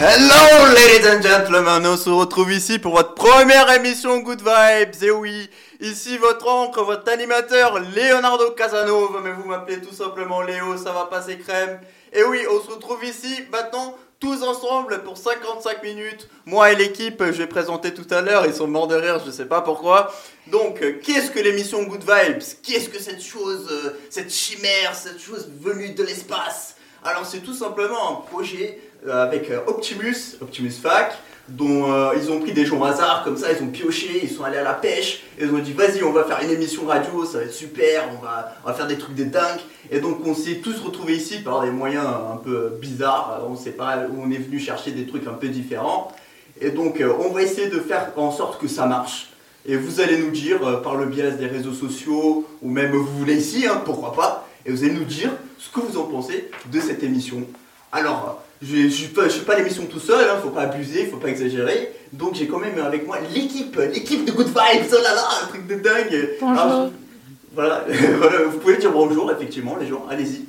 Hello ladies and gentlemen, on se retrouve ici pour votre première émission Good Vibes, et oui, ici votre oncle, votre animateur Leonardo Casanova, mais vous m'appelez tout simplement Léo, ça va passer crème. Et oui, on se retrouve ici maintenant tous ensemble pour 55 minutes. Moi et l'équipe, je vais présenter tout à l'heure, ils sont morts de rire, je sais pas pourquoi. Donc, qu'est-ce que l'émission Good Vibes? Qu'est-ce que cette chose, euh, cette chimère, cette chose venue de l'espace? Alors, c'est tout simplement un projet avec euh, Optimus, Optimus Fac, dont euh, ils ont pris des gens au hasard comme ça, ils ont pioché, ils sont allés à la pêche, et ils ont dit vas-y on va faire une émission radio, ça va être super, on va, faire des trucs de dingue. Et donc on s'est tous retrouvés ici par des moyens un peu bizarres, on sait pas où on est venu chercher des trucs un peu différents. Et donc euh, on va essayer de faire en sorte que ça marche. Et vous allez nous dire euh, par le biais des réseaux sociaux, ou même vous voulez ici, hein, pourquoi pas, et vous allez nous dire ce que vous en pensez de cette émission. Alors, je ne suis pas, je fais pas l'émission tout seul, hein, faut pas abuser, faut pas exagérer. Donc j'ai quand même avec moi l'équipe, l'équipe de Good Vibes, oh là là, un truc de dingue. Bonjour. Alors, je- voilà, voilà, vous pouvez dire bonjour effectivement les gens, allez-y.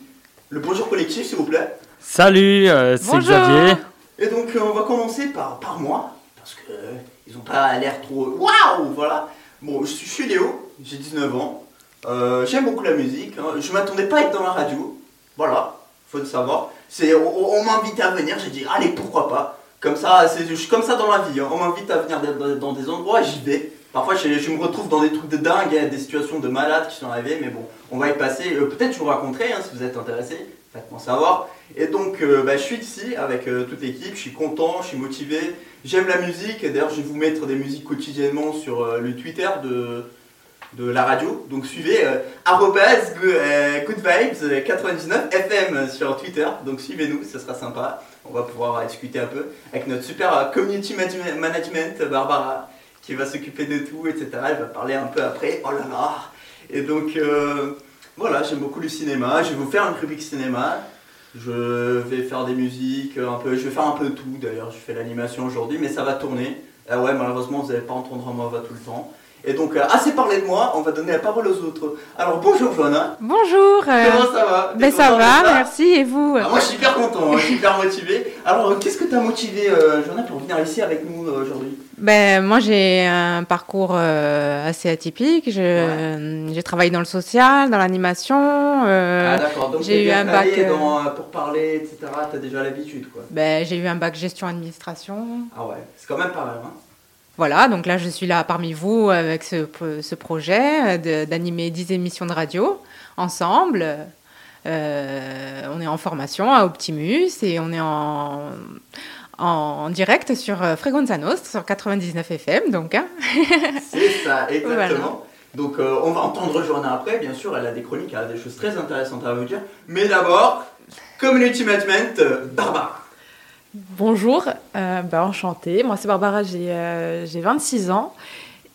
Le bonjour collectif s'il vous plaît. Salut, euh, c'est Bonjour. Xavier. Et donc euh, on va commencer par, par moi, parce que euh, ils ont pas l'air trop... Waouh Voilà. Bon, je suis, je suis Léo, j'ai 19 ans, Euh, j'aime beaucoup la musique, hein. je m'attendais pas à être dans la radio, voilà, faut le savoir. On, on m'a invité à venir, j'ai dit allez pourquoi pas. Comme ça, c'est, je suis comme ça dans la vie, hein. on m'invite à venir dans, des endroits, j'y vais. Parfois je, me retrouve dans des trucs de dingue, a des situations de malades qui sont arrivées, mais bon, on va y passer. Euh, peut-être je vous raconterai hein, si vous êtes intéressé, faites-moi savoir. Et donc euh, bah, je suis ici avec euh, toute l'équipe, je suis content, je suis motivé, j'aime la musique, d'ailleurs je vais vous mettre des musiques quotidiennement sur le Twitter de, de la radio. Donc suivez euh, euh, Good Vibes euh, 99 FM sur Twitter. Donc suivez-nous, ce sera sympa. On va pouvoir euh, discuter un peu avec notre super euh, community manage- management, Barbara, qui va s'occuper de tout, etc. Elle va parler un peu après. Oh là là Et donc euh, voilà, j'aime beaucoup le cinéma. Je vais vous faire une rubrique cinéma. Je vais faire des musiques, un peu, je vais faire un peu tout d'ailleurs. Je fais l'animation aujourd'hui, mais ça va tourner. Ah ouais, malheureusement, vous n'allez pas entendre ma voix tout le temps. Et donc, euh, assez parlé de moi, on va donner la parole aux autres. Alors, bonjour Johanna. Bonjour. euh, Comment ça va? ben ça va, merci. Et vous? Ah, Moi, je suis hyper content, hein, je suis hyper motivé. Alors, euh, qu'est-ce que t'as motivé, euh, Johanna, pour venir ici avec nous euh, aujourd'hui? Ben moi j'ai un parcours euh, assez atypique. J'ai travaillé dans le social, dans l'animation. Ah, d'accord, donc j'ai eu un bac, dans, pour parler, etc. T'as déjà l'habitude, quoi. ben, j'ai eu un bac gestion administration. Ah ouais, c'est quand même pas mal, hein. Voilà, donc là je suis là parmi vous avec ce, ce projet d'animer 10 émissions de radio ensemble. Euh, on est en formation à Optimus et on est en, en direct sur euh, Fréquenza Nostra, sur 99 FM. Donc, hein. C'est ça, exactement. Voilà. Donc euh, on va entendre Johanna après, bien sûr, elle a des chroniques, elle a des choses très intéressantes à vous dire. Mais d'abord, Community Management, euh, Barbara. Bonjour, euh, bah, enchantée. Moi, c'est Barbara, j'ai euh, j'ai 26 ans.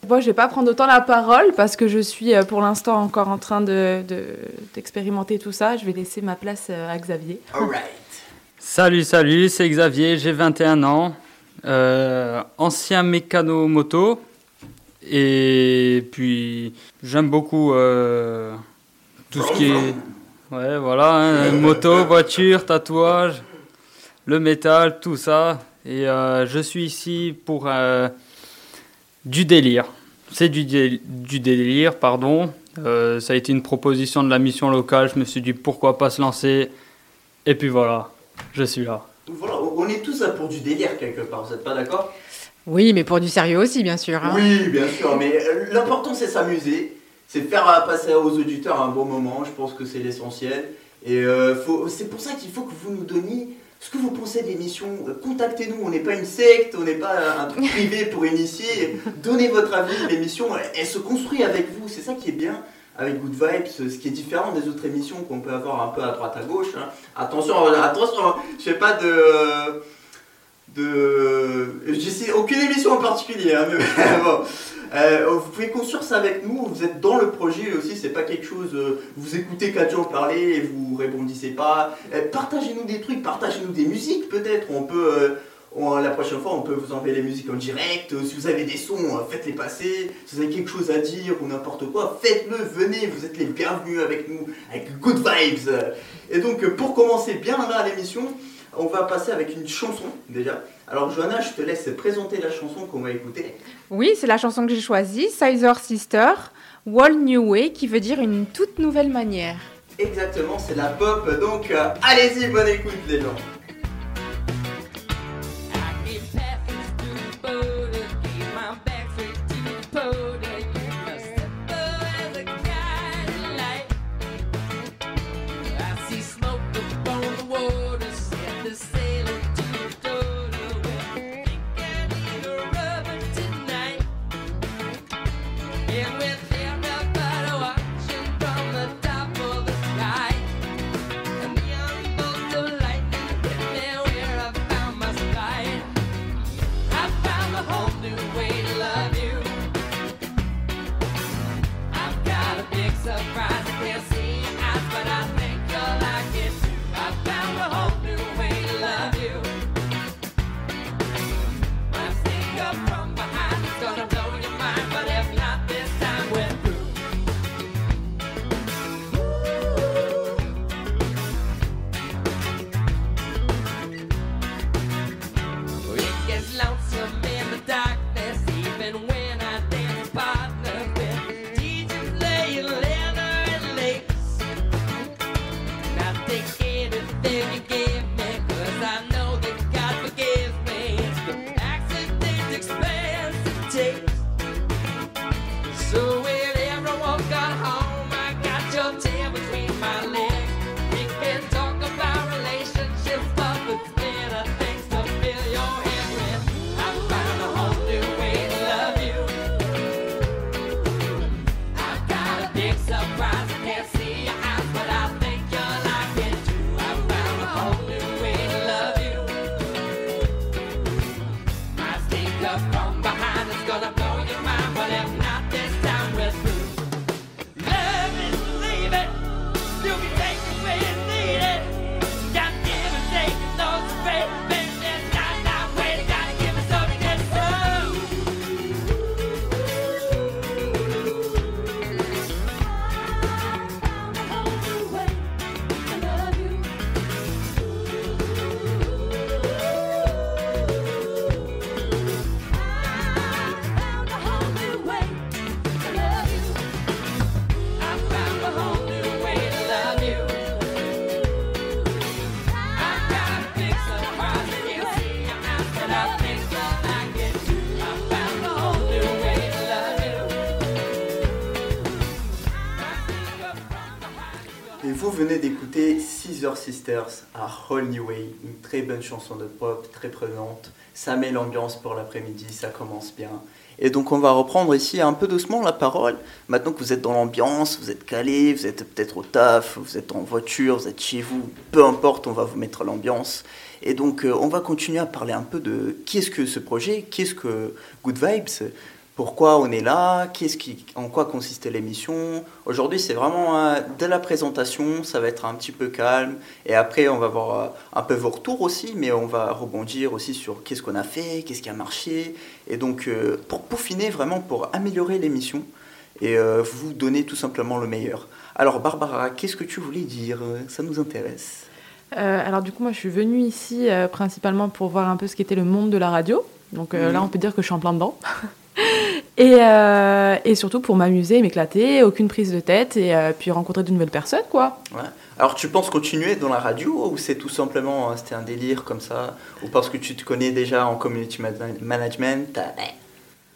Moi, je vais pas prendre autant la parole parce que je suis euh, pour l'instant encore en train de- de- d'expérimenter tout ça. Je vais laisser ma place euh, à Xavier. Alright. Salut, salut, c'est Xavier, j'ai 21 ans, euh, ancien mécano moto. Et puis, j'aime beaucoup euh, tout ce qui est. Ouais, voilà, hein, moto, voiture, tatouage, le métal, tout ça. Et euh, je suis ici pour euh, du délire. C'est du, dé- du délire, pardon. Euh, ça a été une proposition de la mission locale. Je me suis dit pourquoi pas se lancer? Et puis voilà, je suis là. Voilà, on est tous là pour du délire quelque part, vous n'êtes pas d'accord? Oui, mais pour du sérieux aussi, bien sûr. hein. Oui, bien sûr, mais l'important c'est s'amuser, c'est faire passer aux auditeurs un bon moment, je pense que c'est l'essentiel. Et euh, c'est pour ça qu'il faut que vous nous donniez ce que vous pensez de l'émission. Euh, Contactez-nous, on n'est pas une secte, on n'est pas euh, un truc privé pour initier. Donnez votre avis, l'émission, elle, elle se construit avec vous, c'est ça qui est bien. Avec Good Vibes, ce qui est différent des autres émissions qu'on peut avoir un peu à droite à gauche. hein. Attention, euh, attention, hein, je fais pas de, de. Aucune émission en particulier, hein, mais bon. Euh, vous pouvez construire ça avec nous, vous êtes dans le projet aussi, c'est pas quelque chose. euh, vous écoutez quatre gens parler et vous répondissez pas. Euh, partagez-nous des trucs, partagez-nous des musiques peut-être. On peut. la prochaine fois, on peut vous envoyer les musiques en direct. Si vous avez des sons, faites-les passer. Si vous avez quelque chose à dire ou n'importe quoi, faites-le, venez, vous êtes les bienvenus avec nous, avec Good Vibes. Et donc, pour commencer bien là l'émission, On va passer avec une chanson déjà. Alors Johanna, je te laisse présenter la chanson qu'on va écouter. Oui, c'est la chanson que j'ai choisie, Sizer Sister, Wall New Way, qui veut dire une toute nouvelle manière. Exactement, c'est la pop, donc euh, allez-y, bonne écoute les gens. Sisters à Whole New Way, une très bonne chanson de pop, très prenante. Ça met l'ambiance pour l'après-midi, ça commence bien. Et donc on va reprendre ici un peu doucement la parole. Maintenant que vous êtes dans l'ambiance, vous êtes calé, vous êtes peut-être au taf, vous êtes en voiture, vous êtes chez vous, peu importe, on va vous mettre l'ambiance. Et donc euh, on va continuer à parler un peu de qu'est-ce que ce projet, qu'est-ce que Good Vibes, pourquoi on est là, qu'est-ce qui, en quoi consistait l'émission? Aujourd'hui, c'est vraiment euh, de la présentation, ça va être un petit peu calme. Et après, on va voir euh, un peu vos retours aussi, mais on va rebondir aussi sur qu'est-ce qu'on a fait, qu'est-ce qui a marché. Et donc, euh, pour peaufiner vraiment, pour améliorer l'émission et vous donner tout simplement le meilleur. Alors, Barbara, qu'est-ce que tu voulais dire? Ça nous intéresse. alors, du coup, moi, je suis venue ici principalement pour voir un peu ce qu'était le monde de la radio. Donc là, on peut dire que je suis en plein dedans. Et, euh, et, surtout pour m'amuser, m'éclater, aucune prise de tête et euh, puis rencontrer de nouvelles personnes, quoi. Ouais. Alors tu penses continuer dans la radio ou c'est tout simplement euh, c'était un délire comme ça ou parce que tu te connais déjà en community management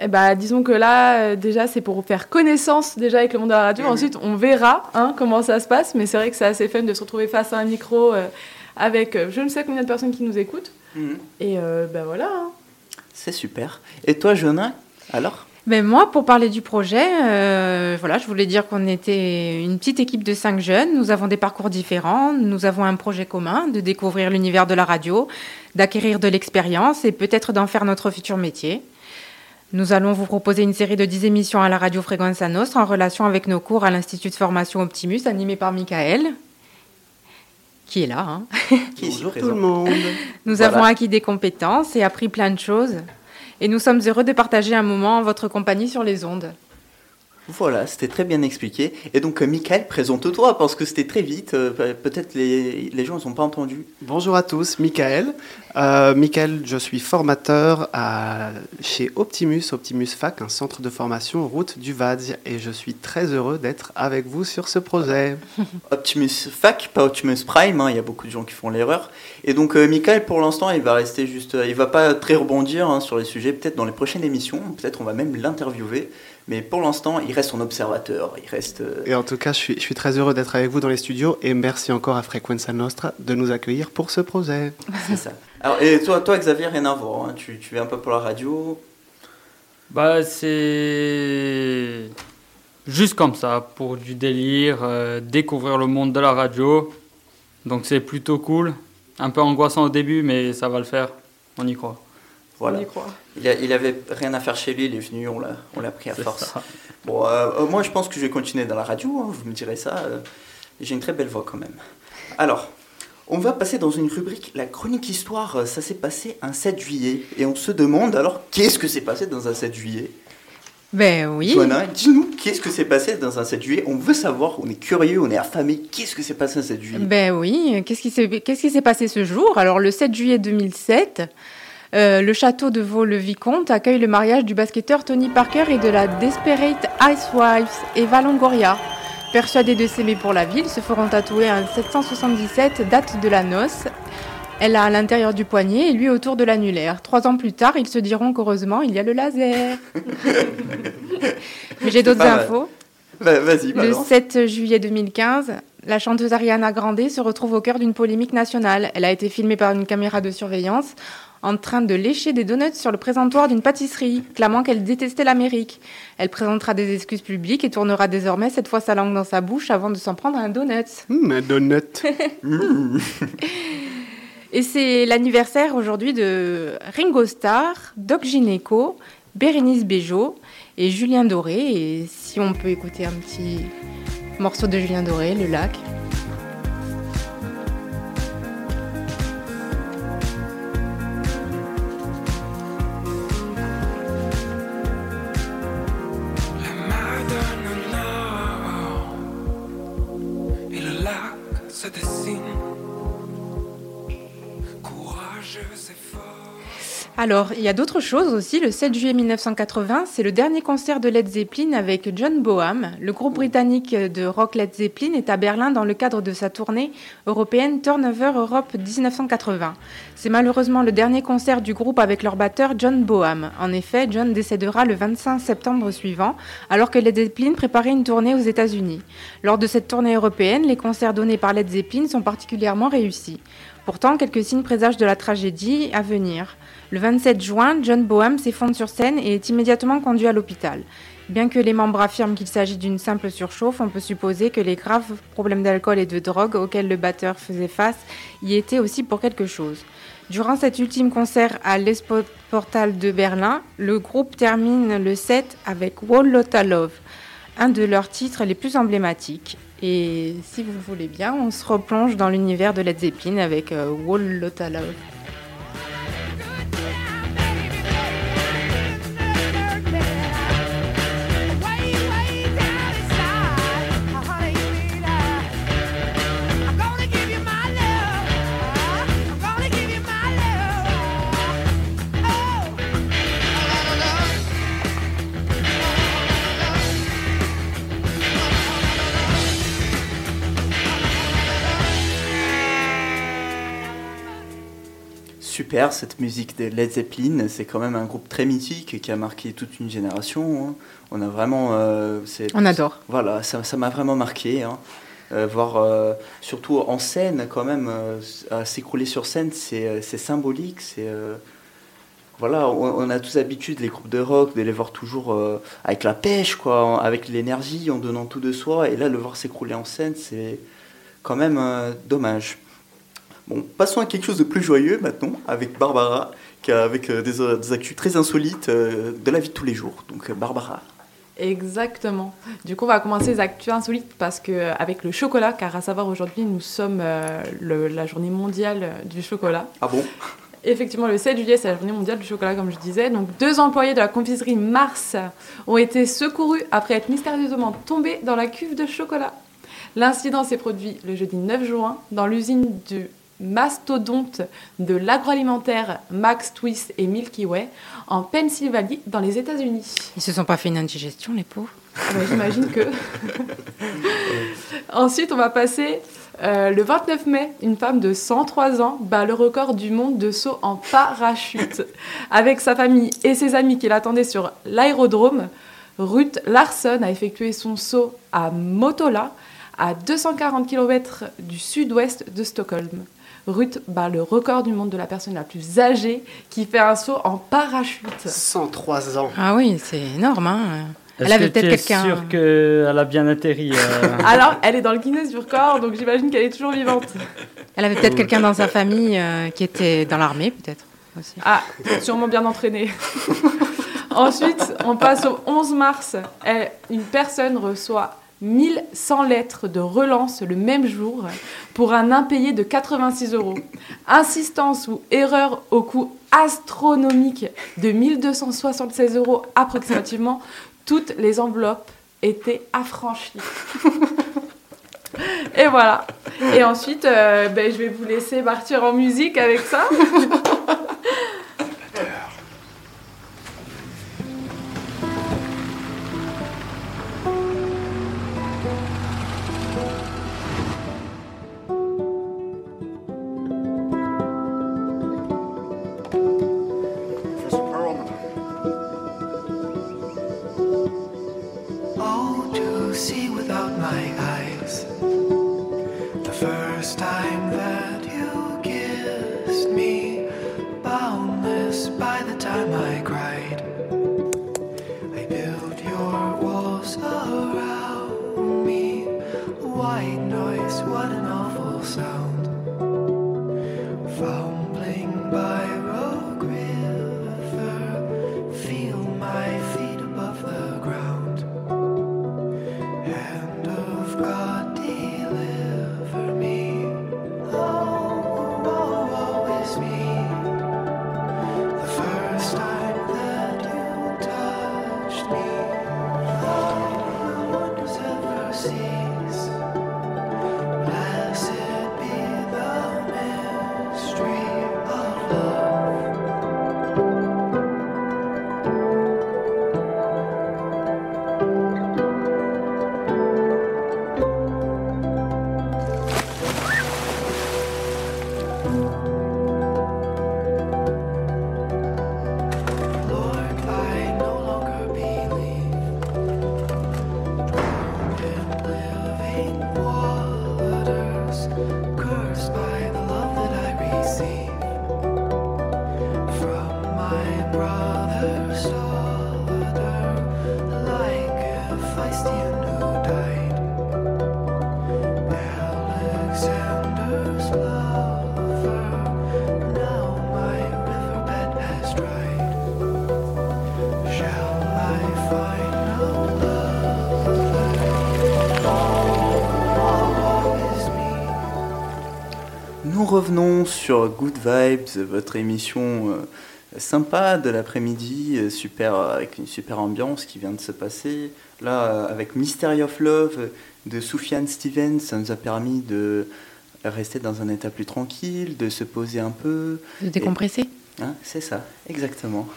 eh ben, disons que là, déjà, c'est pour faire connaissance déjà avec le monde de la radio. Mhm. Ensuite, on verra hein, comment ça se passe. Mais c'est vrai que c'est assez fun de se retrouver face à un micro avec je ne sais combien de personnes qui nous écoutent. Mhm. Et ben voilà. Hein. C'est super. Et toi, Jonas, alors? Ben moi, pour parler du projet, euh, voilà, je voulais dire qu'on était une petite équipe de cinq jeunes. Nous avons des parcours différents. Nous avons un projet commun de découvrir l'univers de la radio, d'acquérir de l'expérience et peut-être d'en faire notre futur métier. Nous allons vous proposer une série de 10 émissions à la radio Fréquence Nostre en relation avec nos cours à l'Institut de formation Optimus, animé par Michael, qui est là. Hein. Bonjour tout le monde. Nous avons acquis des compétences et appris plein de choses et nous sommes heureux de partager un moment en votre compagnie sur les ondes. Voilà, c'était très bien expliqué. Et donc, euh, Michael, présente-toi, parce que c'était très vite. euh, pe- Peut-être les, les gens ne sont pas entendus. Bonjour à tous, Michael. Euh, Michael, je suis formateur à, chez Optimus, Optimus Fac, un centre de formation route du Vads, et je suis très heureux d'être avec vous sur ce projet. Optimus Fac, pas Optimus Prime, hein, il y a beaucoup de gens qui font l'erreur. Et donc, euh, Michael, pour l'instant, il va rester juste. il va pas très rebondir hein, sur les sujets, peut-être dans les prochaines émissions, peut-être on va même l'interviewer. Mais pour l'instant, il reste en observateur. Il reste. euh, Et en tout cas, je suis, je suis très heureux d'être avec vous dans les studios, et merci encore à Frequenza Nostra de nous accueillir pour ce projet. c'est ça. Alors, et toi, toi, Xavier, rien à voir. hein, Tu, tu viens un peu pour la radio? Bah, c'est juste comme ça, pour du délire, euh, découvrir le monde de la radio. Donc c'est plutôt cool. Un peu angoissant au début, mais ça va le faire. On y croit. Voilà. On y croit. Il, a- il avait rien à faire chez lui, il est venu, on l'a, on l'a pris à force. ça. Bon, euh, euh, moi je pense que je vais continuer dans la radio, hein, vous me direz ça. euh, j'ai une très belle voix quand même. Alors, on va passer dans une rubrique, la chronique histoire, ça s'est passé un 7 juillet. Et on se demande alors, qu'est-ce que s'est passé dans un 7 juillet? Ben oui. Joanna, dis-nous, qu'est-ce que s'est passé dans un 7 juillet? On veut savoir, on est curieux, on est affamé, qu'est-ce que s'est passé un 7 juillet? Ben oui, qu'est-ce qui s'est qu'est-ce qui s'est passé ce jour? Alors le 7 juillet 2007, euh, le château de Vaux-le-Vicomte accueille le mariage du basketteur Tony Parker et de la Desperate Housewives Eva Longoria. Persuadés de s'aimer pour la ville, se feront tatouer un 777 date de la noce. Elle a à l'intérieur du poignet et lui autour de l'annulaire. Trois ans plus tard, ils se diront qu'heureusement, il y a le laser. Mais j'ai d'autres mal. infos. Vas-y, Le balance. 7 juillet 2015, la chanteuse Ariana Grande se retrouve au cœur d'une polémique nationale. Elle a été filmée par une caméra de surveillance en train de lécher des donuts sur le présentoir d'une pâtisserie, clamant qu'elle détestait l'Amérique. Elle présentera des excuses publiques et tournera désormais cette fois sa langue dans sa bouche avant de s'en prendre un donut. Hum, un donut. Mmh. Et c'est l'anniversaire aujourd'hui de Ringo Starr, Doc Gineco, Bérénice Bejo et Julien Doré. Et si on peut écouter un petit morceau de Julien Doré, Le Lac. Alors, il y a d'autres choses aussi. Le 7 juillet 1980, c'est le dernier concert de Led Zeppelin avec John Boham. Le groupe britannique de rock Led Zeppelin est à Berlin dans le cadre de sa tournée européenne Turnover Europe 1980. C'est malheureusement le dernier concert du groupe avec leur batteur John Boham. En effet, John décédera le 25 septembre suivant, alors que Led Zeppelin préparait une tournée aux États-Unis. Lors de cette tournée européenne, les concerts donnés par Led Zeppelin sont particulièrement réussis. Pourtant, quelques signes présagent de la tragédie à venir. Le 27 juin, John Boham s'effondre sur scène et est immédiatement conduit à l'hôpital. Bien que les membres affirment qu'il s'agit d'une simple surchauffe, on peut supposer que les graves problèmes d'alcool et de drogue auxquels le batteur faisait face y étaient aussi pour quelque chose. Durant cet ultime concert à l'Esport Portal de Berlin, le groupe termine le set avec Wall Love, un de leurs titres les plus emblématiques. Et si vous le voulez bien, on se replonge dans l'univers de Led Zeppelin avec euh, Wall Lotta Love. Super, cette musique de Led Zeppelin, c'est quand même un groupe très mythique qui a marqué toute une génération. hein. On a vraiment. euh, On adore. Voilà, ça m'a vraiment marqué. hein. Euh, voir, euh, surtout en scène, quand même, euh, s'écrouler sur scène, c'est symbolique. C'est. voilà, on, on a tous l'habitude, les groupes de rock, de les voir toujours avec la pêche, quoi, avec l'énergie, en donnant tout de soi. Et là, le voir s'écrouler en scène, c'est quand même dommage. Bon, passons à quelque chose de plus joyeux maintenant, avec Barbara, qui a avec euh, des, euh, des actus très insolites euh, de la vie de tous les jours. Donc, Barbara. Exactement. Du coup, on va commencer les actus insolites parce que avec le chocolat, car à savoir aujourd'hui, nous sommes euh, le- la journée mondiale du chocolat. Ah bon? Effectivement, le 7 juillet, c'est la journée mondiale du chocolat, comme je disais. Donc, deux employés de la confiserie Mars ont été secourus après être mystérieusement tombés dans la cuve de chocolat. L'incident s'est produit le jeudi 9 juin dans l'usine du mastodonte de l'agroalimentaire Max Twist et Milky Way en Pennsylvanie, dans les États-Unis. Ils se sont pas fait une indigestion, les pauvres. Ah bah, J'imagine que. Ensuite, on va passer euh, le 29 mai. Une femme de 103 ans bat le record du monde de saut en parachute. Avec sa famille et ses amis qui l'attendaient sur l'aérodrome, Ruth Larson a effectué son saut à Motola, à 240 km du sud-ouest de Stockholm. Ruth bat le record du monde de la personne la plus âgée qui fait un saut en parachute. 103 ans. Ah oui, c'est énorme. Hein. Elle Est-ce avait que peut-être quelqu'un- sûr qu'elle a bien atterri euh, Alors, elle est dans le Guinness du record, donc j'imagine qu'elle est toujours vivante. Elle avait peut-être quelqu'un dans sa famille euh, qui était dans l'armée, peut-être. aussi. Ah, sûrement bien entraînée. Ensuite, on passe au 11 mars. Elle- une personne reçoit 1100 lettres de relance le même jour pour un impayé de 86 euros. Insistance ou erreur au coût astronomique de 1276 euros approximativement, toutes les enveloppes étaient affranchies. Et voilà. Et ensuite, euh, ben, je vais vous laisser partir en musique avec ça. Revenons sur Good Vibes, votre émission euh, sympa de l'après-midi, euh, super, avec une super ambiance qui vient de se passer. Là, euh, avec Mystery of Love euh, de Soufiane Stevens, ça nous a permis de rester dans un état plus tranquille, de se poser un peu. De décompresser. Hein, c'est ça, exactement.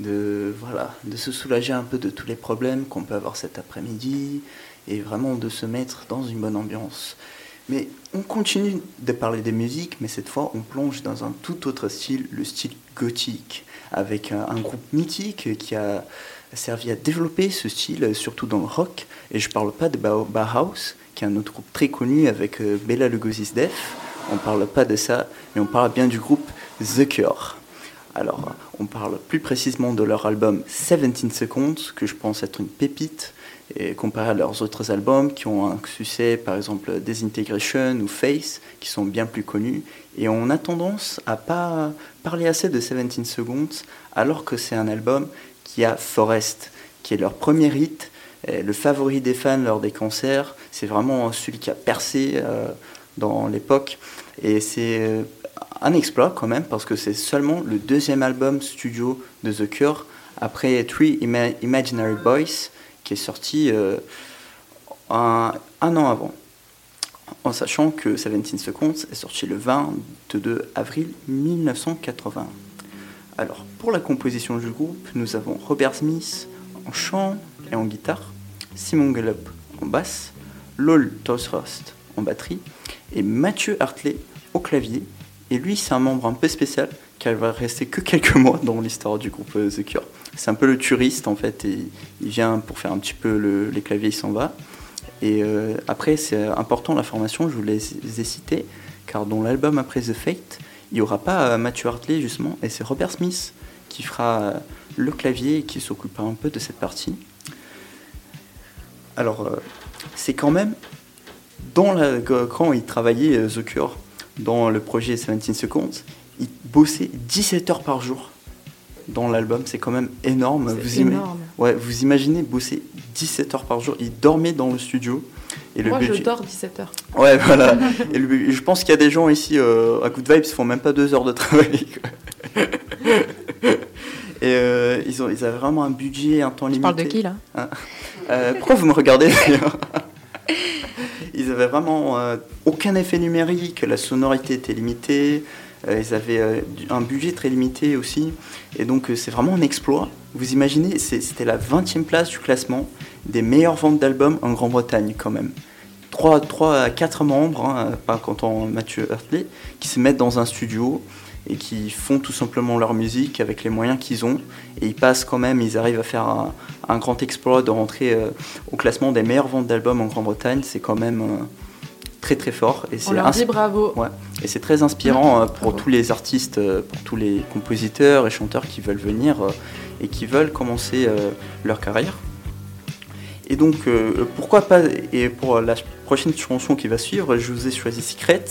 De, voilà, de se soulager un peu de tous les problèmes qu'on peut avoir cet après-midi et vraiment de se mettre dans une bonne ambiance. Mais on continue de parler des musiques, mais cette fois on plonge dans un tout autre style, le style gothique, avec un, groupe mythique qui a servi à développer ce style, surtout dans le rock. Et je parle pas de Bau- Bauhaus, qui est un autre groupe très connu avec euh, Bela Lugosi's Def. On parle pas de ça, mais on parle bien du groupe The Cure. Alors, on parle plus précisément de leur album 17 Seconds, que je pense être une pépite, et comparé à leurs autres albums qui ont un succès, par exemple Desintegration ou Face, qui sont bien plus connus. Et on a tendance à pas parler assez de 17 Seconds, alors que c'est un album qui a Forest, qui est leur premier hit, le favori des fans lors des concerts. C'est vraiment celui qui a percé euh, dans l'époque. Et c'est euh, un exploit quand même, parce que c'est seulement le deuxième album studio de The Cure, après Three Ima- Imaginary Boys, qui est sorti euh, un, an avant. En sachant que 17 Seconds est sorti le 22 avril 1980. Alors, pour la composition du groupe, nous avons Robert Smith en chant et en guitare, Simon Gallup en basse, Lol Tosrost en batterie et Mathieu Hartley au clavier. Et lui, c'est un membre un peu spécial car il va rester que quelques mois dans l'histoire du groupe euh, The Cure. C'est un peu le touriste en fait il vient pour faire un petit peu le- les claviers, il s'en va. Et euh, après, c'est important la formation, je vous les ai car dans l'album après The Fate, il n'y aura pas euh, Matthew Hartley justement, et c'est Robert Smith qui fera euh, le clavier et qui s'occupera un peu de cette partie. Alors, c'est quand même, dans quand il travaillait The Cure, dans le projet 17 Seconds, il bossait 17 heures par jour dans l'album, c'est quand même énorme. Vous ima- énorme. Ouais, vous imaginez bosser 17 heures par jour. Il dormait dans le studio. Et le Moi, je dors 17 heures. Ouais, voilà. Et le- je pense qu'il y a des gens ici euh, à Good Vibes qui font même pas deux heures de travail. quoi. Et euh, ils, ont, ils avaient vraiment un budget, un temps Tu limité. parles de qui là? Euh, pourquoi vous me regardez d'ailleurs? Ils avaient vraiment euh, aucun effet numérique, la sonorité était limitée, ils avaient euh, un budget très limité aussi, et donc euh, c'est vraiment un exploit. Vous imaginez, c'était la 20e place du classement des meilleures ventes d'albums en Grande-Bretagne quand même. 3, 3 à 4 membres, hein, pas comptant Mathieu Hartley, qui se mettent dans un studio et qui font tout simplement leur musique avec les moyens qu'ils ont. Et ils passent quand même, ils arrivent à faire un, grand exploit de rentrer euh, au classement des meilleures ventes d'albums en Grande-Bretagne. C'est quand même euh, très très fort. Et On c'est leur dit ins- bravo. Ouais. Et c'est très inspirant euh, pour Bravo. tous les artistes, euh, pour tous les compositeurs et chanteurs qui veulent venir euh, et qui veulent commencer leur carrière. Et donc, pourquoi pas, et pour la prochaine chanson qui va suivre, je vous ai choisi Secrets,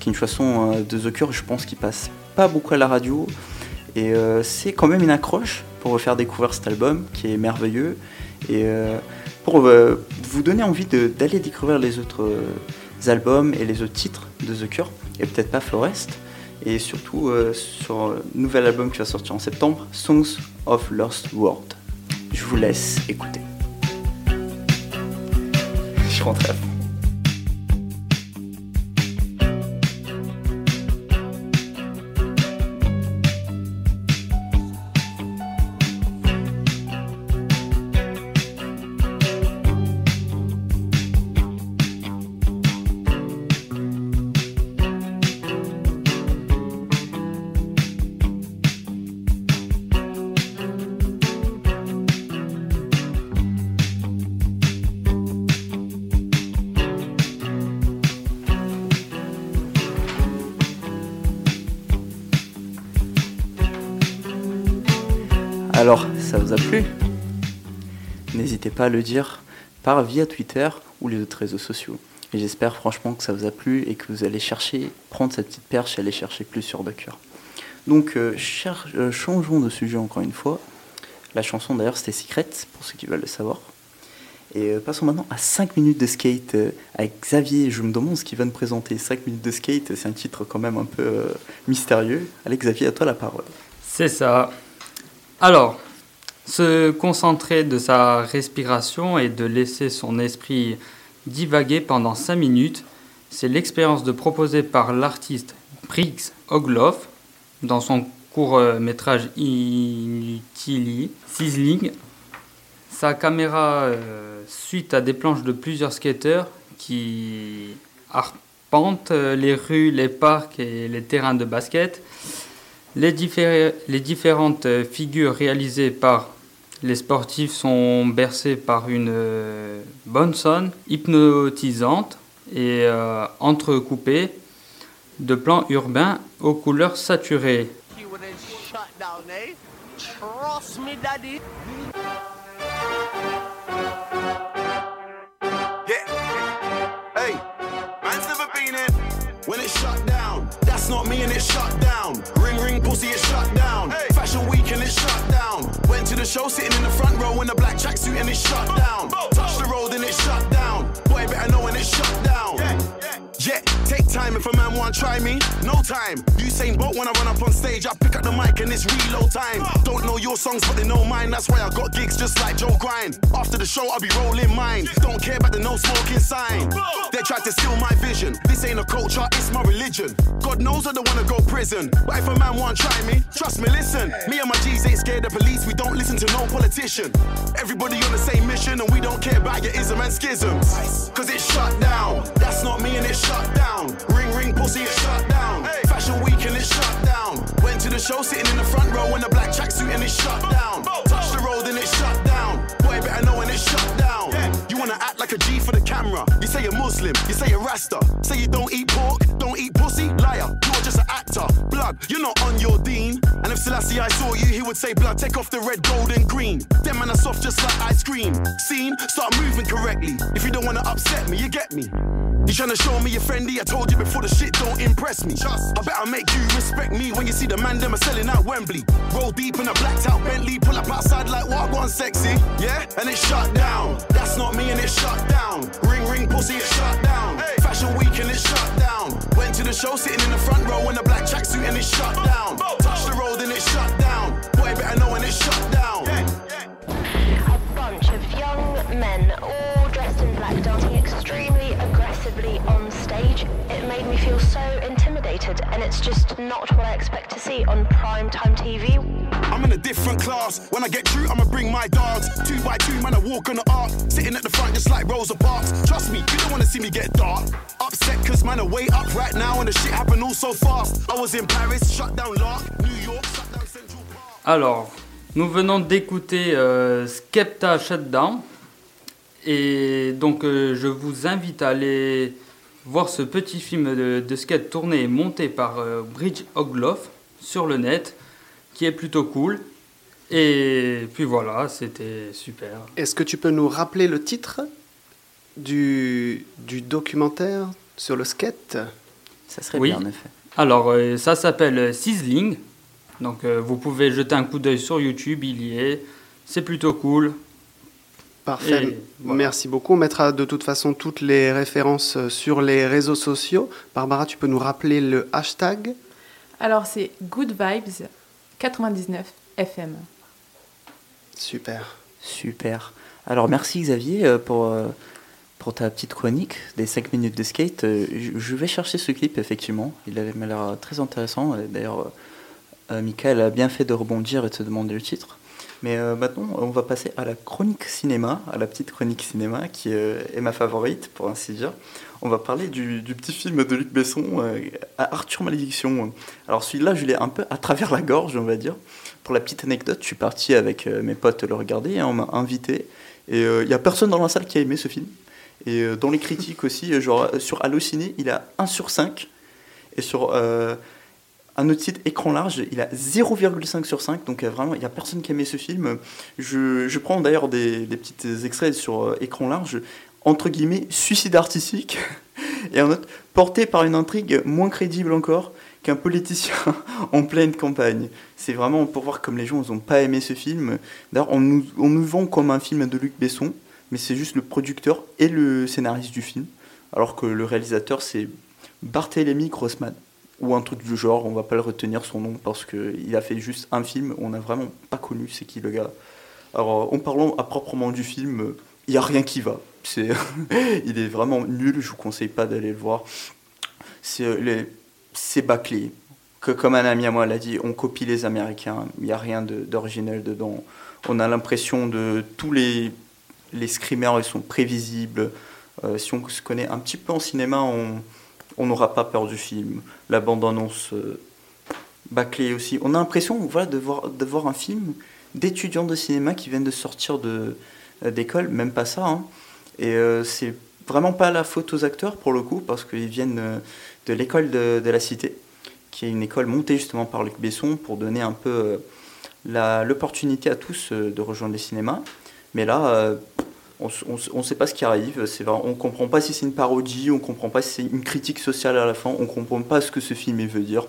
qui est une chanson de The Cure, je pense, qui passe pas beaucoup à la radio. Et c'est quand même une accroche pour vous faire découvrir cet album qui est merveilleux. Et pour vous donner envie d'aller découvrir les autres albums et les autres titres de The Cure, et peut-être pas Forest. Et surtout euh, sur le nouvel album qui va sortir en septembre, Songs of Lost World. Je vous laisse écouter. Je rentre à fond. N'hésitez pas à le dire par via Twitter ou les autres réseaux sociaux. Et j'espère franchement que ça vous a plu et que vous allez chercher, prendre cette petite perche et aller chercher plus sur Cure. Donc, euh, euh, changeons de sujet encore une fois. La chanson d'ailleurs c'était Secret, pour ceux qui veulent le savoir. Et euh, passons maintenant à 5 minutes de skate avec Xavier. Je me demande ce qu'il va nous présenter. 5 minutes de skate, c'est un titre quand même un peu mystérieux. Allez Xavier, à toi la parole. C'est ça. Alors, se concentrer de sa respiration et de laisser son esprit divaguer pendant 5 minutes, c'est l'expérience de proposer par l'artiste Briggs Ogloff dans son court métrage Inutili Sizzling. Sa caméra euh, suite à des planches de plusieurs skateurs qui arpentent euh, les rues, les parcs et les terrains de basket. Les différentes euh, figures réalisées par les sportifs sont bercées par une euh, bonne sonne hypnotisante et euh, entrecoupée de plans urbains aux couleurs saturées. When shut down, that's not me and shut down. A man want try me. No time. Usain Bolt when I run up on stage, I pick up the mic and it's reload time. Don't know your songs, but they know mine. That's why I got gigs just like Joe Grind. After the show, I'll be rolling mine. Don't care about the no smoking sign. They tried to steal my vision. This ain't a culture, it's my religion. God knows I don't wanna go prison. But if a man want try me, trust me, listen. Me and my G's ain't scared of police. We don't listen to no politician. Everybody on the same mission, and we don't care about your ism and schisms. Cause it's shut down. That's not me and it's shut down. Ring pussy, it's shut down. Fashion week and it's shut down. Went to the show sitting in the front row in a black tracksuit and it's shut down. Touch the road and it's shut down. Boy, better know when it's shut down. You wanna act like a G for the camera. You say you're Muslim, you say you're Rasta. Say you don't eat pork, don't eat pussy. Liar, you're just an actor. Blood, you're not on your dean. And if Selassie I saw you, he would say, Blood, take off the red, gold, and green. Them man are soft just like ice cream. Scene, start moving correctly. If you don't wanna upset me, you get me. You tryna show me you're friendly? I told you before the shit don't impress me. I better make you respect me when you see the man them are selling out Wembley. Roll deep in a blacked out Bentley, pull up outside like what one sexy. Yeah, and it's shut down. That's not me and it's shut down. Ring ring pussy, it's shut down. Fashion week and it's shut down. Went to the show sitting in the front row in a black tracksuit and it's shut down. Touch the road and it's shut down. Boy, better know when it's shut down. a bunch of young men, made me feel so intimidated, and it's just not what I expect to see on prime time TV. I'm in a different class. When I get through, I'ma bring my dogs. Two by two, man, I walk on the arc. Sitting at the front just like Rosa Parks. Trust me, you don't wanna see me get dark. Upset cause man, are way up right now and the shit happened all so fast. I was in Paris, shut down Lark, New York, shut down Central Park. Alors, nous venons d'écouter euh, Skepta Shutdown. Et donc, euh, je vous invite à aller voir ce petit film de, de skate tourné et monté par euh, Bridge Ogloff sur le net, qui est plutôt cool. Et puis voilà, c'était super. Est-ce que tu peux nous rappeler le titre du, du documentaire sur le skate? Ça serait Oui. bien, en effet. Alors, euh, ça s'appelle Sizzling. Donc, euh, vous pouvez jeter un coup d'œil sur YouTube, il y est. C'est plutôt cool. Parfait. Et voilà. Merci beaucoup. On mettra de toute façon toutes les références euh, sur les réseaux sociaux. Barbara, tu peux nous rappeler le hashtag? Alors, c'est Good Vibes 99 FM. Super. Super. Alors merci Xavier euh, pour, euh, pour ta petite chronique des 5 minutes de skate. Je vais chercher ce clip effectivement. Il avait m'a l'air très intéressant. D'ailleurs, Michael a bien fait de rebondir et de te demander le titre. Mais euh, maintenant, on va passer à la chronique cinéma, à la petite chronique cinéma qui euh, est ma favorite pour ainsi dire. On va parler du, petit film de Luc Besson, euh, Arthur Malédiction. Alors celui-là, je l'ai un peu à travers la gorge, on va dire. Pour la petite anecdote, je suis parti avec mes potes le regarder, hein, on m'a invité. Et il n'y a personne dans la salle qui a aimé ce film. Et dans les critiques aussi, genre sur Allociné, il a 1 sur 5. Et sur un autre site, Écran Large, il a 0,5 sur 5. Donc euh, vraiment, il n'y a personne qui a aimé ce film. Je, je prends d'ailleurs des, des petits extraits sur euh, Écran Large. Entre guillemets, suicide artistique. Et un autre, porté par une intrigue moins crédible encore qu'un politicien en pleine campagne. C'est vraiment pour voir comme les gens n'ont pas aimé ce film. D'ailleurs, on nous, on nous vend comme un film de Luc Besson, mais c'est juste le producteur et le scénariste du film, alors que le réalisateur c'est Barthélemy Grossman, ou un truc du genre, on va pas le retenir son nom parce qu'il a fait juste un film, on n'a vraiment pas connu c'est qui le gars. Alors, en parlant à proprement du film, il n'y a rien qui va. C'est, il est vraiment nul, je vous conseille pas d'aller le voir. C'est, euh, c'est bâclé. Comme un ami à moi l'a dit, on copie les Américains, il n'y a rien d'original dedans. On a l'impression de tous les, les screamers, ils sont prévisibles. Euh, si on se connaît un petit peu en cinéma, on on n'aura pas peur du film. La bande-annonce euh, bâclée aussi. On a l'impression voilà, de, voir, un film d'étudiants de cinéma qui viennent de sortir de, euh, d'école, même pas ça. hein. Et euh, c'est vraiment pas la faute aux acteurs pour le coup, parce qu'ils viennent euh, de l'école de, de la Cité, qui est une école montée justement par Luc Besson pour donner un peu l'opportunité à tous de rejoindre les cinémas. Mais là, on ne sait pas ce qui arrive. C'est vrai, on ne comprend pas si c'est une parodie, on ne comprend pas si c'est une critique sociale à la fin, on ne comprend pas ce que ce film veut dire.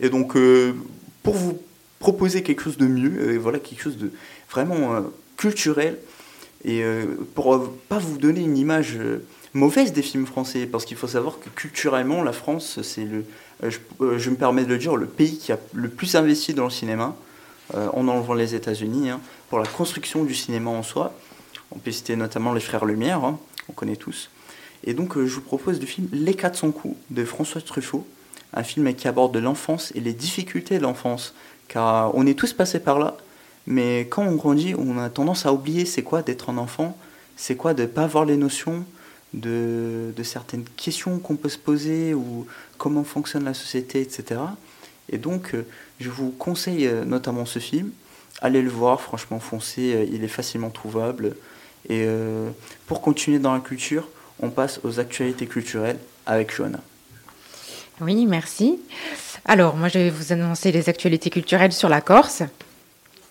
Et donc, euh, pour vous proposer quelque chose de mieux, euh, voilà, quelque chose de vraiment euh, culturel, et euh, pour pas vous donner une image mauvaise des films français, parce qu'il faut savoir que culturellement, la France, c'est le, je, me permets de le dire, le pays qui a le plus investi dans le cinéma, en enlevant les États-Unis, hein, pour la construction du cinéma en soi. On peut citer notamment les Frères Lumière, hein, on connaît tous. Et donc, euh, je vous propose le film Les 400 coups de François Truffaut, un film qui aborde l'enfance et les difficultés de l'enfance, car on est tous passés par là, mais quand on grandit, on a tendance à oublier c'est quoi d'être un enfant, c'est quoi de ne pas avoir les notions de, certaines questions qu'on peut se poser ou comment fonctionne la société, etc. Et donc, euh, je vous conseille euh, notamment ce film. Allez le voir, franchement, foncez, il est facilement trouvable. Et euh, pour continuer dans la culture, on passe aux actualités culturelles avec Johanna. Oui, merci. Alors, moi, je vais vous annoncer les actualités culturelles sur la Corse.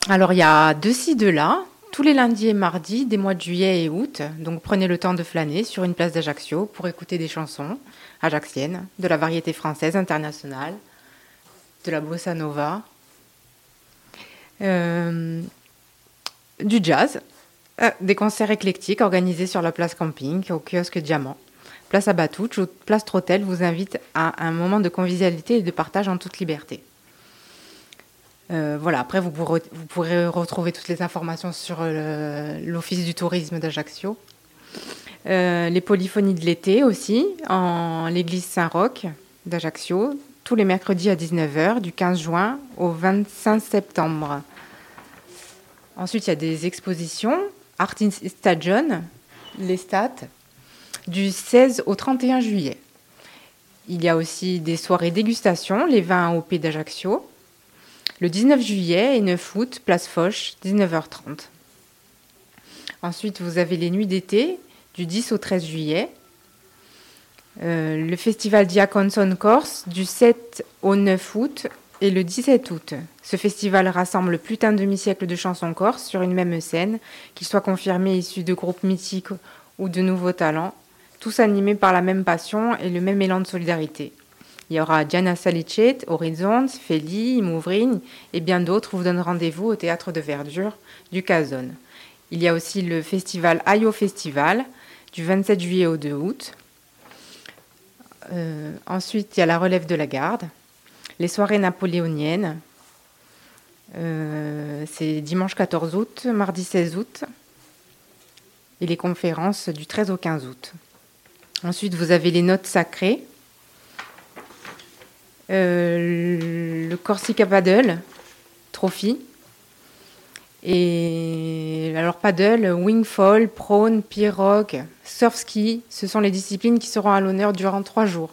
Alors, il y a deux ci, deux là, tous les lundis et mardis des mois de juillet et août. Donc, prenez le temps de flâner sur une place d'Ajaccio pour écouter des chansons ajaxiennes, de la variété française internationale, de la bossa nova, euh, du jazz, euh, des concerts éclectiques organisés sur la place camping au kiosque Diamant. Place Abatouch ou Place Trotel vous invite à un moment de convivialité et de partage en toute liberté. Euh, voilà, après vous pourrez, retrouver toutes les informations sur le- l'Office du tourisme d'Ajaccio. Euh, les polyphonies de l'été aussi, en l'église Saint-Roch d'Ajaccio, tous les mercredis à 19h, du 15 juin au 25 septembre. Ensuite, il y a des expositions. Art in Stadion, les stats, du 16 au 31 juillet. Il y a aussi des soirées dégustation, les vins Pays d'Ajaccio. Le 19 juillet et 9 août, place Foch, 19h30. Ensuite, vous avez les nuits d'été, du 10 au 13 juillet. Euh, le festival Diaconson Corse, du 7 au 9 août et le 17 août. Ce festival rassemble plus d'un demi-siècle de chansons corse sur une même scène, qu'ils soient confirmés issus de groupes mythiques ou de nouveaux talents, tous animés par la même passion et le même élan de solidarité. Il y aura Diana Salicet, Horizons, Feli, Mouvrine et bien d'autres vous donnent rendez-vous au théâtre de verdure du Cazone. Il y a aussi le festival Ayo Festival du 27 juillet au 2 août. Euh, ensuite, il y a la relève de la garde, les soirées napoléoniennes. Euh, c'est dimanche 14 août, mardi 16 août. Et les conférences du 13 au 15 août. Ensuite, vous avez les notes sacrées. Euh, le Corsica Paddle Trophy. Et alors paddle, wingfall, prone, pirogue, surf ski, ce sont les disciplines qui seront à l'honneur durant trois jours.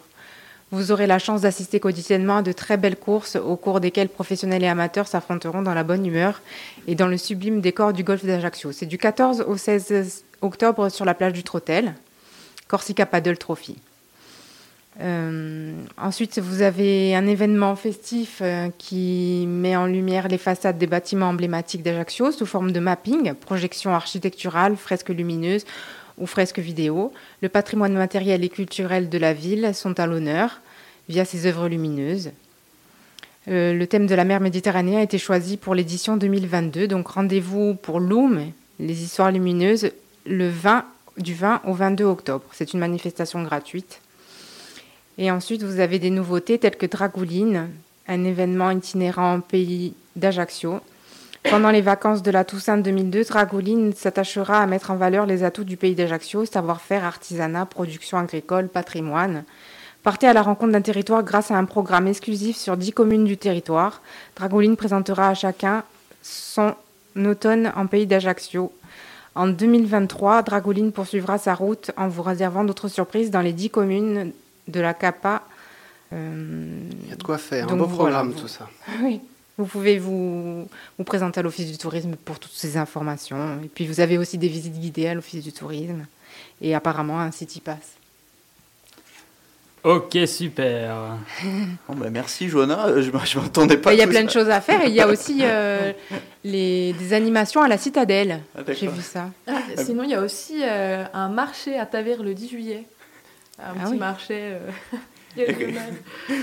Vous aurez la chance d'assister quotidiennement à de très belles courses au cours desquelles professionnels et amateurs s'affronteront dans la bonne humeur et dans le sublime décor du golfe d'Ajaccio. C'est du 14 au 16 octobre sur la plage du Trotel, Corsica Paddle Trophy. Euh, ensuite, vous avez un événement festif euh, qui met en lumière les façades des bâtiments emblématiques d'Ajaccio sous forme de mapping, projection architecturale, fresques lumineuses ou fresques vidéo. Le patrimoine matériel et culturel de la ville sont à l'honneur via ces œuvres lumineuses. Euh, le thème de la mer Méditerranée a été choisi pour l'édition 2022, donc rendez-vous pour Loom, les histoires lumineuses, le 20, du 20 au 22 octobre. C'est une manifestation gratuite. Et ensuite, vous avez des nouveautés telles que Dragouline, un événement itinérant en pays d'Ajaccio. Pendant les vacances de la Toussaint 2002, Dragouline s'attachera à mettre en valeur les atouts du pays d'Ajaccio, savoir-faire, artisanat, production agricole, patrimoine. Partez à la rencontre d'un territoire grâce à un programme exclusif sur 10 communes du territoire. Dragouline présentera à chacun son automne en pays d'Ajaccio. En 2023, Dragouline poursuivra sa route en vous réservant d'autres surprises dans les 10 communes de la CAPA. Euh, Il y a de quoi faire, un beau voilà, programme vous- tout ça. Oui. Vous pouvez vous, vous présenter à l'Office du tourisme pour toutes ces informations. Et puis vous avez aussi des visites guidées à l'Office du tourisme. Et apparemment un City Pass. Ok, super. Bon, bah, merci Johanna, Euh, je je m'attendais pas Il y a plein ça. de choses à faire. Et il y a aussi euh, les, des animations à la citadelle. Ah. J'ai vu ça. Ah, sinon, il y a aussi euh, un marché à Taverne le 10 juillet. Un Ah petit oui. marché. euh.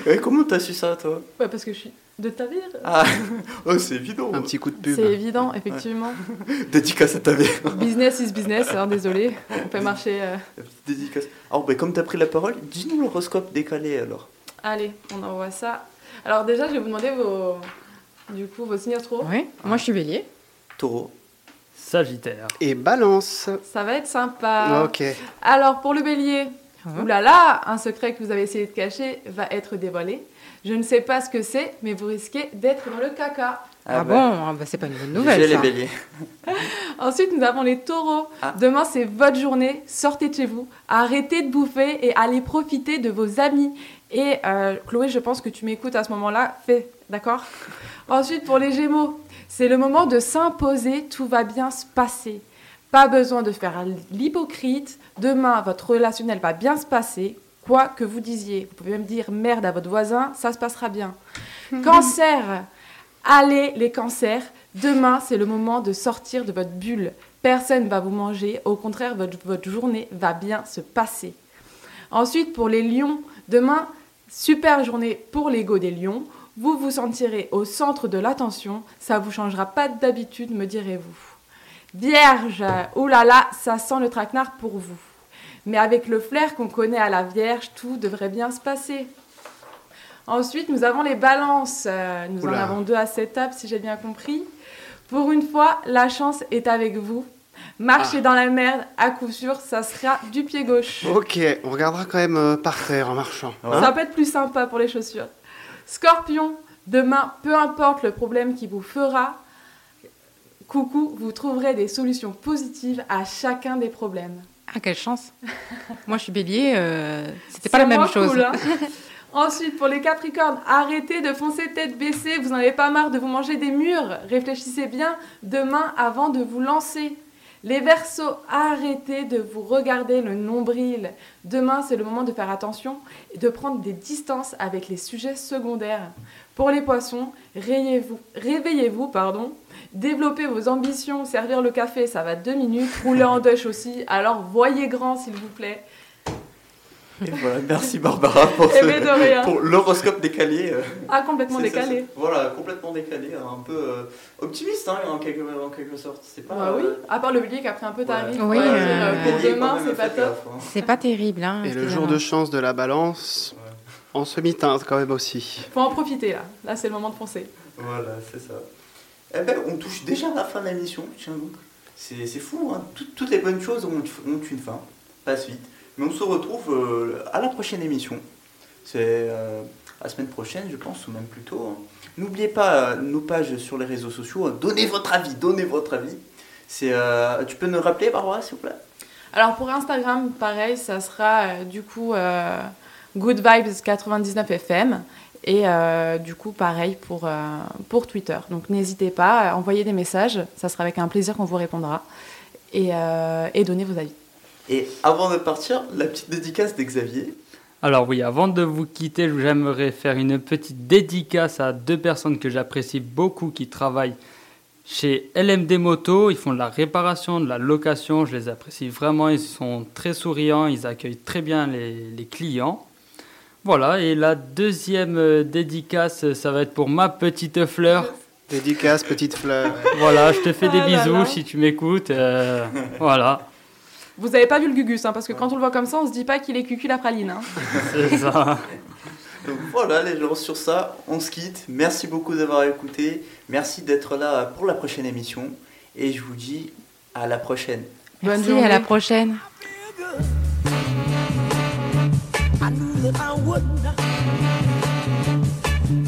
Ouais, comment t'as su ça toi? Ouais, parce que je suis De ta vie Ah, oh, c'est évident. Un petit coup de pub. C'est évident, effectivement. Dédicace à ta mère. business is business, hein, désolé. On fait marcher. euh. La petite Dédicace. Alors, ben, comme tu as pris la parole, dis-nous l'horoscope décalé alors. Allez, on envoie ça. Alors déjà, je vais vous demander vos, du coup, vos signes astro. Oui, moi je suis bélier. Taureau. Sagittaire. Et balance. Ça va être sympa. Ok. Alors pour le bélier, Ah. oulala, un secret que vous avez essayé de cacher va être dévoilé. Je ne sais pas ce que c'est, mais vous risquez d'être dans le caca. Ah, bah, bon ah bah, C'est pas une bonne nouvelle. J'ai les béliers. Ensuite, nous avons les taureaux. Ah. Demain, c'est votre journée. Sortez de chez vous. Arrêtez de bouffer et allez profiter de vos amis. Et euh, Chloé, je pense que tu m'écoutes à ce moment-là. Fais, d'accord? Ensuite, pour les gémeaux, c'est le moment de s'imposer. Tout va bien se passer. Pas besoin de faire l'hypocrite. Demain, votre relationnel va bien se passer. Quoi que vous disiez. Vous pouvez même dire merde à votre voisin, ça se passera bien. Cancer, allez les cancers. Demain, c'est le moment de sortir de votre bulle. Personne ne va vous manger. Au contraire, votre, votre journée va bien se passer. Ensuite, pour les lions, demain, super journée pour l'ego des lions. Vous vous sentirez au centre de l'attention. Ça vous changera pas d'habitude, me direz-vous. Vierge, oulala, ça sent le traquenard pour vous. Mais avec le flair qu'on connaît à la Vierge, tout devrait bien se passer. Ensuite, nous avons les balances. Euh, nous en avons deux à cette table, si j'ai bien compris. Pour une fois, la chance est avec vous. Marcher Ah. dans la merde, à coup sûr, ça sera du pied gauche. Ok, on regardera quand même euh, par terre en marchant. Ça peut être plus sympa pour les chaussures. Scorpion, demain, peu importe le problème qui vous fera, coucou, vous trouverez des solutions positives à chacun des problèmes. Ah, quelle chance Moi je suis bélier, euh, c'était pas la même chose. cool, hein. Ensuite, pour les Capricornes, arrêtez de foncer tête baissée. Vous n'en avez pas marre de vous manger des murs. Réfléchissez bien demain avant de vous lancer. Les Verseaux, arrêtez de vous regarder le nombril. Demain, c'est le moment de faire attention et de prendre des distances avec les sujets secondaires. Pour les Poissons, réveillez-vous, réveillez-vous, pardon. Développez vos ambitions. Servir le café, ça va deux minutes. Rouler en douche aussi. Alors, voyez grand, s'il vous plaît. Et voilà, merci Barbara pour, Eh ce- ben, pour l'horoscope décalé. euh, Ah, complètement décalé. Voilà, complètement décalé, hein, un peu euh, optimiste hein, en, quelque, en quelque sorte. C'est pas. Bah oui, euh, à part le bélier qui a pris un peu ta ouais. rythme, Oui, euh, pour demain, c'est pas top. hein. C'est pas terrible. Hein, Et le jour de chance de la balance, en semi-teinte quand même aussi. Faut en profiter là. Là, c'est le moment de foncer. Voilà, c'est ça. Eh ben, on touche déjà à la fin de la mission, tiens donc. C'est fou, hein. Tout- toutes les bonnes choses ont, une fin, pas suite. Mais on se retrouve euh, à la prochaine émission. C'est euh, la semaine prochaine, je pense, ou même plus tôt. hein. N'oubliez pas euh, nos pages sur les réseaux sociaux. hein. Donnez votre avis, donnez votre avis. Tu peux nous rappeler, Barbara, s'il vous plaît? Alors pour Instagram, pareil, ça sera du coup Good Vibes 99 FM. Et euh, du coup, pareil pour, euh, pour Twitter. Donc n'hésitez pas à envoyer des messages. Ça sera avec un plaisir qu'on vous répondra. Et, euh, et donnez vos avis. Et avant de partir, la petite dédicace d'Xavier. Alors oui, avant de vous quitter, j'aimerais faire une petite dédicace à deux personnes que j'apprécie beaucoup qui travaillent chez LMD Moto. Ils font de la réparation, de la location. Je les apprécie vraiment. Ils sont très souriants. Ils accueillent très bien les, les clients. Voilà, et la deuxième euh, dédicace, ça va être pour ma petite fleur. Dédicace, petite fleur. Voilà, je te fais des Ah là bisous là. si tu m'écoutes. euh, voilà, Vous avez pas vu le Gugus, hein, parce que quand on le voit comme ça, on se dit pas qu'il est cucu la praline. hein. c'est ça. Donc voilà les gens, sur ça, on se quitte. Merci beaucoup d'avoir écouté. Merci d'être là pour la prochaine émission. Et je vous dis à la prochaine. Bonne Merci, journée. à la prochaine.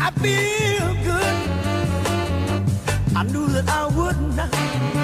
I feel good. I knew that I would not.